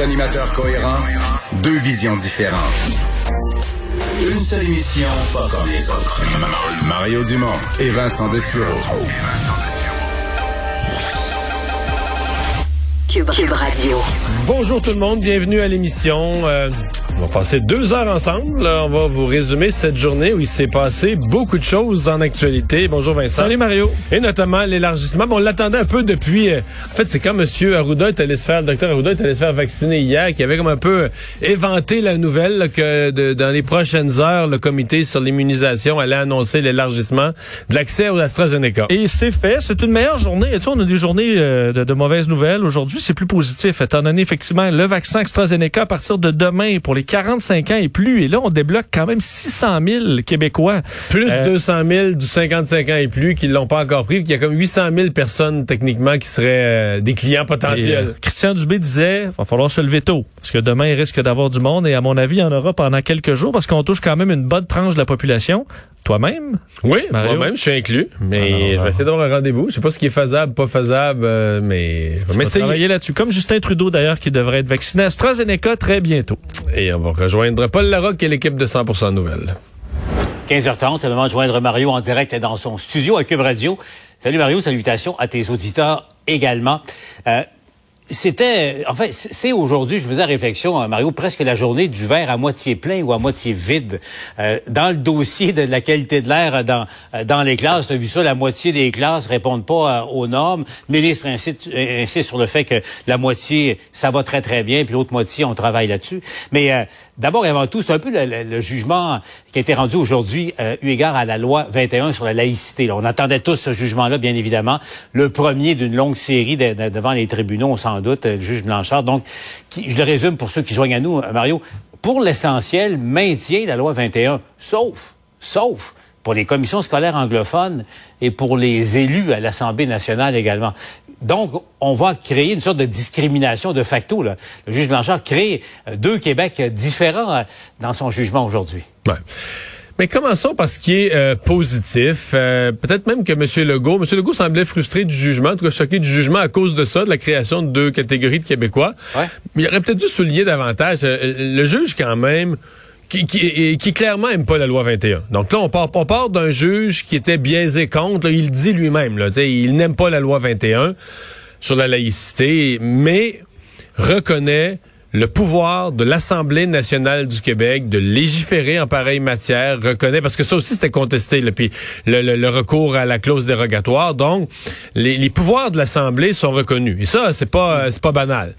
Animateurs cohérents, deux visions différentes. Une seule émission, pas comme les autres. Mario Dumont et Vincent Dessureau. Cube, Cube Radio. Bonjour tout le monde, bienvenue à l'émission. Euh, on va passer deux heures ensemble. On va vous résumer cette journée où il s'est passé beaucoup de choses en actualité. Bonjour Vincent. Salut Mario. Et notamment l'élargissement. Bon, on l'attendait un peu depuis. euh, en fait, c'est quand M. Arruda est allé se faire, le docteur Arruda est allé se faire vacciner hier, qui avait comme un peu éventé la nouvelle là, que de- dans les prochaines heures, le comité sur l'immunisation allait annoncer l'élargissement de l'accès aux AstraZeneca. Et c'est fait. C'est une meilleure journée. Et tu sais, on a des journées euh, de, de mauvaises nouvelles. Aujourd'hui, c'est plus positif, étant donné effectivement le vaccin AstraZeneca à partir de demain pour les 45 ans et plus. Et là, on débloque quand même 600 000 Québécois. Plus Euh, de 200 000 du 55 ans et plus qui l'ont pas encore pris. puis Il y a comme 800 000 personnes techniquement qui seraient euh, des clients Et, potentiels. euh, Christian Dubé disait, va falloir se lever tôt, parce que demain, il risque d'avoir du monde, et à mon avis, il y en aura pendant quelques jours, parce qu'on touche quand même une bonne tranche de la population. Toi-même? oui, moi-même, je suis inclus, mais Alors, je vais essayer d'avoir un rendez-vous. Je sais pas ce qui est faisable, pas faisable, euh, mais je vais On va m'essayer. travailler là-dessus. Comme Justin Trudeau, d'ailleurs, qui devrait être vacciné AstraZeneca très bientôt. Et on va rejoindre Paul Larocque et l'équipe de 100% Nouvelles. 15h30, c'est le moment de joindre Mario en direct dans son studio à Cube Radio. Salut Mario, salutations à tes auditeurs également. Euh, c'était, en fait, c'est aujourd'hui, je faisais réflexion, hein, Mario, presque la journée du verre à moitié plein ou à moitié vide. Euh, dans le dossier de la qualité de l'air dans, euh, dans les classes, tu as vu ça, la moitié des classes répondent pas euh, aux normes. Le ministre insiste, euh, sur le fait que la moitié, ça va très très bien, puis l'autre moitié, on travaille là-dessus. Mais euh, d'abord et avant tout, c'est un peu le jugement qui a été rendu aujourd'hui euh, eu égard à la loi 21 sur la laïcité. On attendait tous ce jugement-là, bien évidemment. Le premier d'une longue série de- de- devant les tribunaux, sans doute, euh, le juge Blanchard. Donc, qui- je le résume pour ceux qui joignent à nous, euh, Mario. Pour l'essentiel, maintient la loi 21, sauf, sauf pour les commissions scolaires anglophones et pour les élus à l'Assemblée nationale également. Donc, on va créer une sorte de discrimination de facto. Là. Le juge Blanchard crée euh, deux Québec différents euh, dans son jugement aujourd'hui. Ouais. Mais commençons par ce qui est euh, positif. Euh, Peut-être même que M. Legault, M. Legault semblait frustré du jugement, en tout cas choqué du jugement à cause de ça, de la création de deux catégories de Québécois. Ouais. Mais il aurait peut-être dû souligner davantage. euh, le juge, quand même, qui, clairement aime pas la loi 21. Donc là, on part, on part d'un juge qui était biaisé contre. là, il dit lui-même. Il n'aime pas la loi 21 sur la laïcité, mais reconnaît le pouvoir de l'Assemblée nationale du Québec de légiférer en pareille matière, reconnaît, parce que ça aussi c'était contesté, là, puis le, le- le recours à la clause dérogatoire. Donc, les, les pouvoirs de l'Assemblée sont reconnus. Et ça, c'est pas, euh, c'est pas banal.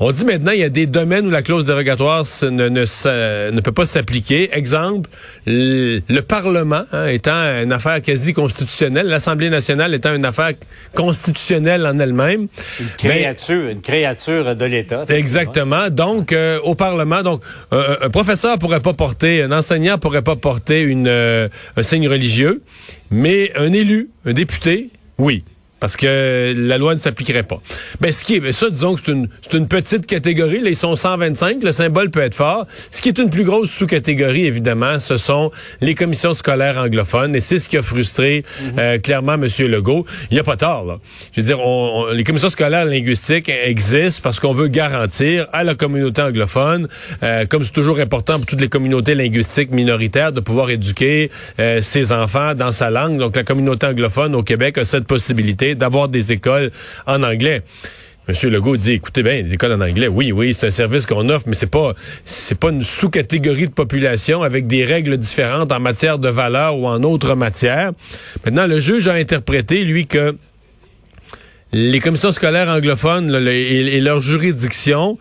On dit maintenant, il y a des domaines où la clause dérogatoire ne, ne, se- ne peut pas s'appliquer. Exemple, le, le Parlement hein, étant une affaire quasi constitutionnelle, l'Assemblée nationale étant une affaire constitutionnelle en elle-même. Une ben, créature, une créature de l'État. Exactement. Donc, euh, au Parlement, donc euh, un professeur pourrait pas porter, un enseignant pourrait pas porter une, euh, un signe religieux, mais un élu, un député, oui. Parce que la loi ne s'appliquerait pas. Ben, ce qui est, ben, ça, disons que c'est une, c'est une petite catégorie. Là, ils sont 125. Le symbole peut être fort. Ce qui est une plus grosse sous-catégorie, évidemment, ce sont les commissions scolaires anglophones. Et c'est ce qui a frustré euh, clairement M. Legault. Il n'y a pas tort, là. Je veux dire, on- on- les commissions scolaires linguistiques existent parce qu'on veut garantir à la communauté anglophone, euh, comme c'est toujours important pour toutes les communautés linguistiques minoritaires, de pouvoir éduquer euh, ses enfants dans sa langue. Donc, la communauté anglophone au Québec a cette possibilité d'avoir des écoles en anglais. Monsieur Legault dit, écoutez bien, les écoles en anglais, oui, oui, c'est un service qu'on offre, mais c'est pas, c'est pas une sous-catégorie de population avec des règles différentes en matière de valeur ou en autres matières. Maintenant, le juge a interprété, lui, que les commissions scolaires anglophones et leur juridiction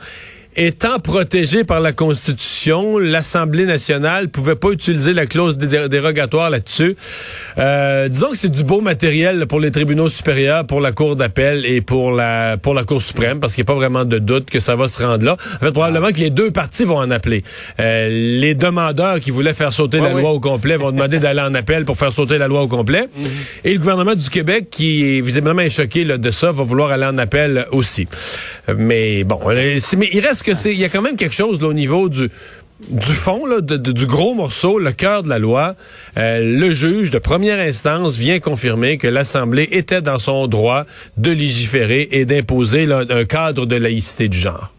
étant protégées par la Constitution, l'Assemblée nationale pouvait pas utiliser la clause dé- dérogatoire là-dessus. Euh, disons que c'est du beau matériel pour les tribunaux supérieurs, pour la Cour d'appel et pour la pour la Cour suprême, parce qu'il n'y a pas vraiment de doute que ça va se rendre là. En fait, probablement que les deux parties vont en appeler. Euh, les demandeurs qui voulaient faire sauter la oui. loi au complet vont demander d'aller en appel pour faire sauter la loi au complet. Et le gouvernement du Québec, qui est visiblement est choqué là, de ça, va vouloir aller en appel aussi. Mais bon, euh, mais il reste que c'est, il y a quand même quelque chose là, au niveau du du fond, là, de- de- du gros morceau, le cœur de la loi, euh, le juge de première instance vient confirmer que l'Assemblée était dans son droit de légiférer et d'imposer là, un cadre de laïcité du genre.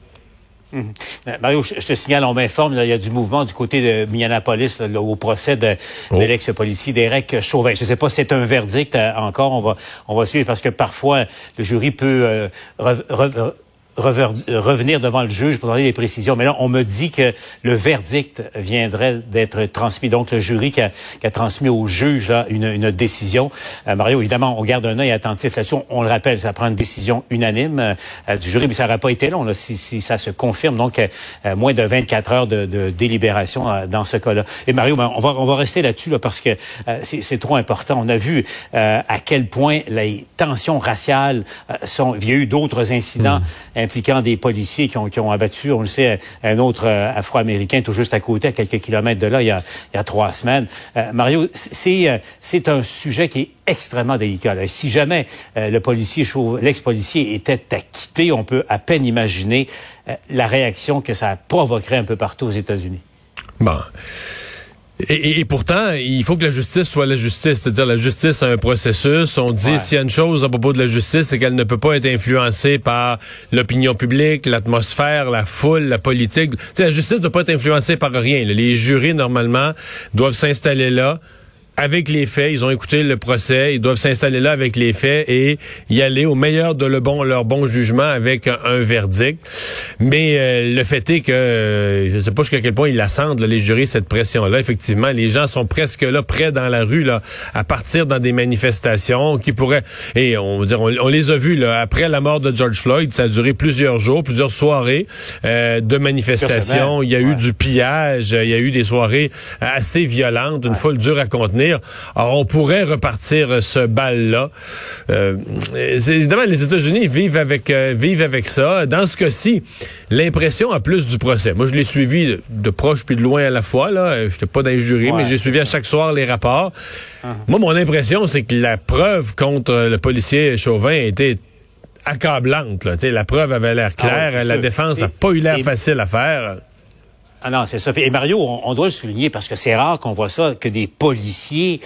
Mhm. Euh, Mario, je te signale, on m'informe, il y a du mouvement du côté de Minneapolis là, au procès de, oh. l'ex-policier Derek Chauvin. Je ne sais pas si c'est un verdict encore, on va, on va suivre parce que parfois le jury peut euh, revenir devant le juge pour donner des précisions. Mais là, on me dit que le verdict viendrait d'être transmis. Donc, le jury qui a, qui a transmis au juge là, une, une décision. Euh, Mario, évidemment, on garde un œil attentif là-dessus. On, le rappelle, ça prend une décision unanime euh, du jury, mais ça n'aurait pas été long là, si, si, ça se confirme. Donc, euh, moins de 24 heures de, de délibération dans ce cas-là. Et Mario, ben, on, va, on va rester là-dessus là, parce que c'est trop important. On a vu à quel point les tensions raciales sont... Il y a eu d'autres incidents mmh impliquant des policiers qui ont, qui ont abattu, on le sait, un autre euh, Afro-Américain tout juste à côté, à quelques kilomètres de là, il y a, il y a trois semaines. Euh, Mario, c'est euh, c'est un sujet qui est extrêmement délicat. Si jamais le policier, l'ex-policier était acquitté, on peut à peine imaginer la réaction que ça provoquerait un peu partout aux États-Unis. Bon. Et, pourtant, il faut que la justice soit la justice. C'est-à-dire, la justice a un processus. On dit, s'il y a une chose à propos de la justice, c'est qu'elle ne peut pas être influencée par l'opinion publique, l'atmosphère, la foule, la politique. la justice ne doit pas être influencée par rien. Les jurys, normalement, doivent s'installer là avec les faits. Ils ont écouté le procès. Ils doivent s'installer là avec les faits et y aller au meilleur de le bon, leur bon jugement avec un, verdict. Mais euh, le fait est que euh, je ne sais pas jusqu'à quel point ils la sentent, les jurys, cette pression-là. Effectivement, les gens sont presque là, près dans la rue, là, à partir dans des manifestations qui pourraient. Et on, dire, on, les a vus là, après la mort de George Floyd. Ça a duré plusieurs jours, plusieurs soirées euh, de manifestations. Il y a eu du pillage. Il y a eu des soirées assez violentes, une foule dure à contenir. Alors, on pourrait repartir ce bal-là. Euh, évidemment, les États-Unis vivent avec euh, vivent avec ça. Dans ce cas-ci, l'impression à plus du procès. Moi, je l'ai suivi de, proche puis de loin à la fois. Là, j'étais pas dans les jurys, mais j'ai suivi à chaque soir les rapports. Uh-huh. Moi, mon impression, c'est que la preuve contre le policier Chauvin était accablante. Là. la preuve avait l'air ah claire. la défense n'a pas eu l'air facile à faire. Ah non, c'est ça. Et Mario, on, doit le souligner parce que c'est rare qu'on voit ça, que des policiers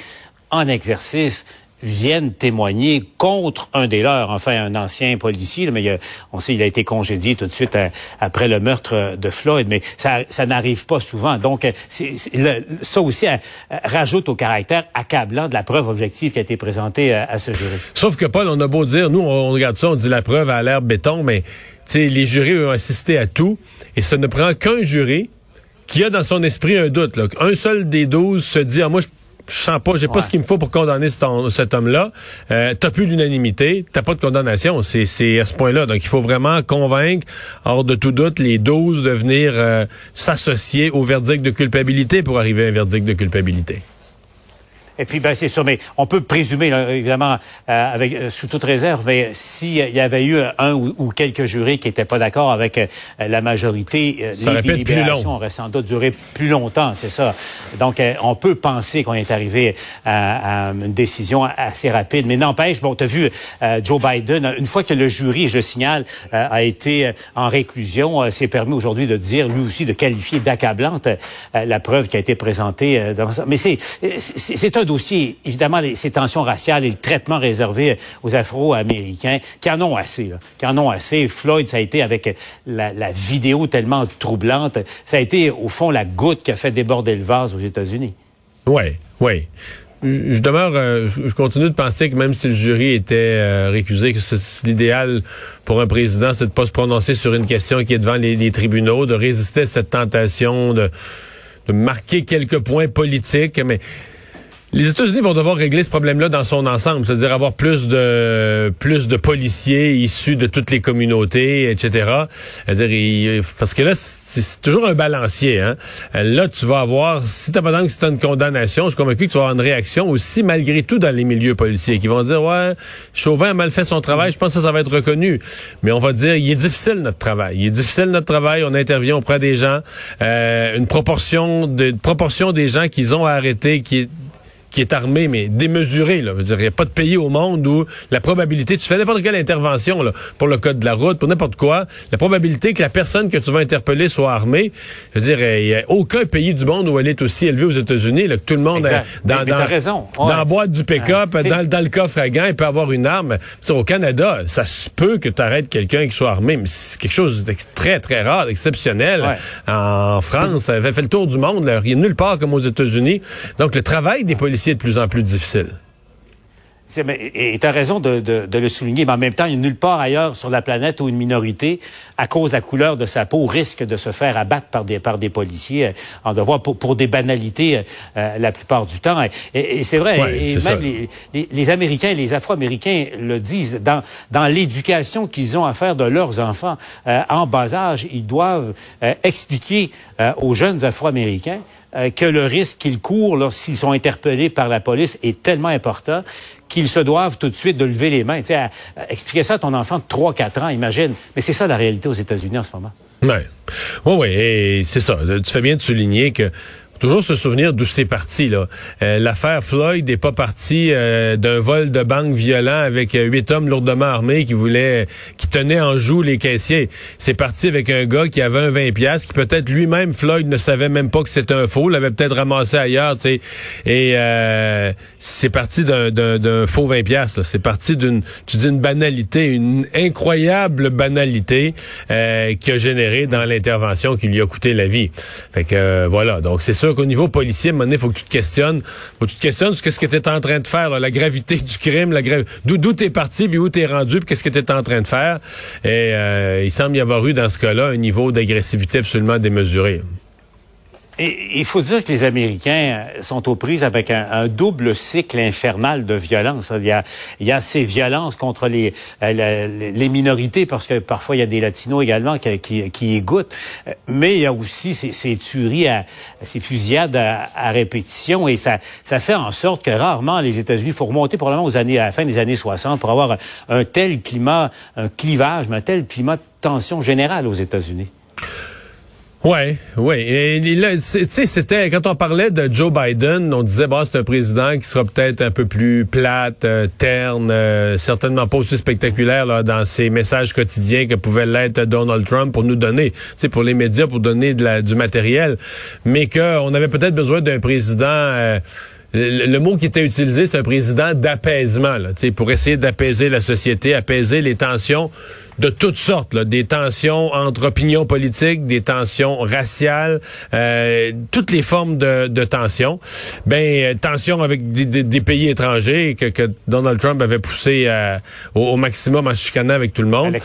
en exercice viennent témoigner contre un des leurs, enfin un ancien policier, mais on sait il a été congédié tout de suite euh, après le meurtre de Floyd, mais ça, ça n'arrive pas souvent. Donc euh, c'est, ça aussi euh, rajoute au caractère accablant de la preuve objective qui a été présentée à, ce jury. Sauf que Paul, on a beau dire, nous on regarde ça, on dit la preuve a l'air béton, mais les jurés ont assisté à tout, et ce ne prend qu'un jury qui a dans son esprit un doute. Là. Un seul des douze se dit, ah, moi, je je sens pas, j'ai pas ce qu'il me faut pour condamner cet, homme-là. Euh, t'as plus l'unanimité, t'as pas de condamnation. C'est, à ce point-là. Donc, il faut vraiment convaincre, hors de tout doute, les douze de venir euh, s'associer au verdict de culpabilité pour arriver à un verdict de culpabilité. Et puis, ben, c'est ça. Mais on peut présumer, évidemment, euh, avec euh, sous toute réserve, mais s'il y avait eu un ou, quelques jurés qui n'étaient pas d'accord avec euh, la majorité, les délibérations auraient sans doute duré plus longtemps, c'est ça. Donc, on peut penser qu'on est arrivé à, une décision assez rapide. Mais n'empêche, bon, tu as vu Joe Biden, une fois que le jury, je le signale, a été en réclusion, s'est permis aujourd'hui de dire, lui aussi, de qualifier d'accablante la preuve qui a été présentée. Dans Mais c'est c'est un dossier, évidemment, ces tensions raciales et le traitement réservé aux Afro-Américains, qui en ont assez, là, qui en ont assez. Floyd, ça a été avec la, vidéo tellement troublante, ça a été, au fond, la goutte qui a fait déborder le vase aux États-Unis. Oui, oui je demeure, euh, je continue de penser que même si le jury était euh, récusé, que c'est l'idéal pour un président, c'est de pas se prononcer sur une question qui est devant les, les tribunaux, de résister à cette tentation de, de marquer quelques points politiques, mais les États-Unis vont devoir régler ce problème-là dans son ensemble, c'est-à-dire avoir plus de plus de policiers issus de toutes les communautés, etc. -dire, parce que là, c'est toujours un balancier. Hein? Là, tu vas avoir, si t'as pas que c'est une condamnation, je suis convaincu que tu vas avoir une réaction aussi, malgré tout, dans les milieux policiers, qui vont dire, ouais, Chauvin a mal fait son travail, je pense que ça, va être reconnu. Mais on va dire, il est difficile notre travail. Il est difficile notre travail, on intervient auprès des gens. Euh, une proportion de une proportion des gens qu'ils ont arrêtés qui qui est armé, mais démesuré. Là. Il n'y a pas de pays au monde où la probabilité, tu fais n'importe quelle intervention là, pour le code de la route, pour n'importe quoi, la probabilité que la personne que tu vas interpeller soit armée, je veux dire, il n'y a aucun pays du monde où elle est aussi élevée aux États-unis, que tout le monde est dans, dans, raison. dans la boîte du pick-up, dans, dans, le coffre à gants, il peut avoir une arme. au Canada, ça se peut que tu arrêtes quelqu'un qui soit armé, mais c'est quelque chose de très, très rare, exceptionnel. En France, ça avait fait le tour du monde. Là. Il n'y a nulle part comme aux États-Unis. Donc, le travail des policiers est de plus en plus difficile. Et tu as raison de, de, le souligner, mais en même temps, il n'y a nulle part ailleurs sur la planète où une minorité, à cause de la couleur de sa peau, risque de se faire abattre par des, par des policiers euh, en devoir pour, pour des banalités euh, euh, la plupart du temps. Et, c'est vrai, et, même les, les, Américains et les Afro-Américains le disent, dans, dans l'éducation qu'ils ont à faire de leurs enfants en bas âge, ils doivent expliquer aux jeunes Afro-Américains euh, que le risque qu'ils courent lorsqu'ils sont interpellés par la police est tellement important qu'ils se doivent tout de suite de lever les mains. Tu sais, expliquer ça à ton enfant de 3-4 ans, imagine. Mais c'est ça la réalité aux États-Unis en ce moment. Oui, oui, oui. C'est ça. Tu fais bien de souligner que toujours se souvenir d'où c'est parti. là. Euh, l'affaire Floyd n'est pas partie euh, d'un vol de banque violent avec euh, huit hommes lourdement armés qui voulaient, qui tenaient en joue les caissiers. C'est parti avec un gars qui avait un 20 pièces, qui peut-être lui-même Floyd ne savait même pas que c'était un faux, l'avait peut-être ramassé ailleurs, tu sais. Et c'est parti d'un faux 20 pièces. C'est parti d'une, tu dis une banalité, une incroyable banalité qui a généré dans l'intervention qui lui a coûté la vie. Fait que voilà. Donc c'est sûr qu'au niveau policier, à un faut que tu te questionnes. faut que tu te questionnes sur ce que tu es en train de faire, la gravité du crime, la gra... d'où tu es parti, puis où tu es rendu, puis qu'est-ce que tu es en train de faire. Et euh, il semble y avoir eu, dans ce cas-là, un niveau d'agressivité absolument démesuré. Il faut dire que les Américains sont aux prises avec un, double cycle infernal de violence. Il y a, ces violences contre les, euh, les minorités, parce que parfois il y a des Latinos également qui, qui, goûtent, mais il y a aussi ces, ces tueries, ces fusillades à, répétition, et ça, ça fait en sorte que rarement les États-Unis, il faut remonter probablement aux années, à la fin des années 60 pour avoir un tel climat, un clivage, mais un tel climat de tension générale aux États-Unis. Ouais, ouais. Tu sais, c'était quand on parlait de Joe Biden, on disait bon, c'est un président qui sera peut-être un peu plus plate, euh, terne, euh, certainement pas aussi spectaculaire là, dans ses messages quotidiens que pouvait l'être Donald Trump pour nous donner, tu pour les médias, pour donner du matériel, mais qu'on avait peut-être besoin d'un président. Euh, le, mot qui était utilisé, c'est un président d'apaisement, pour essayer d'apaiser la société, apaiser les tensions de toutes sortes, là, des tensions entre opinions politiques, des tensions raciales, euh, toutes les formes de, de tensions. Ben, euh, tensions avec des, pays étrangers que, que, Donald Trump avait poussé euh, au, maximum en chicanant avec tout le monde.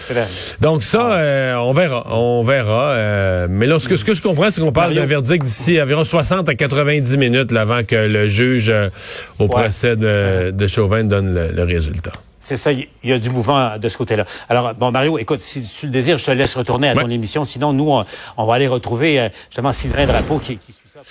Donc ça, ah. euh, on verra, on verra. mais là, ce que, ce que je comprends, c'est qu'on parle d'un verdict d'ici environ 60 à 90 minutes là, avant que le juge au procès de, de Chauvin donne le résultat. C'est ça, il y a du mouvement de ce côté-là. Alors, bon, Mario, écoute, si tu le désires, je te laisse retourner à ton émission. Sinon, nous, on, va aller retrouver euh, justement Sylvain Drapeau qui, qui suit ça.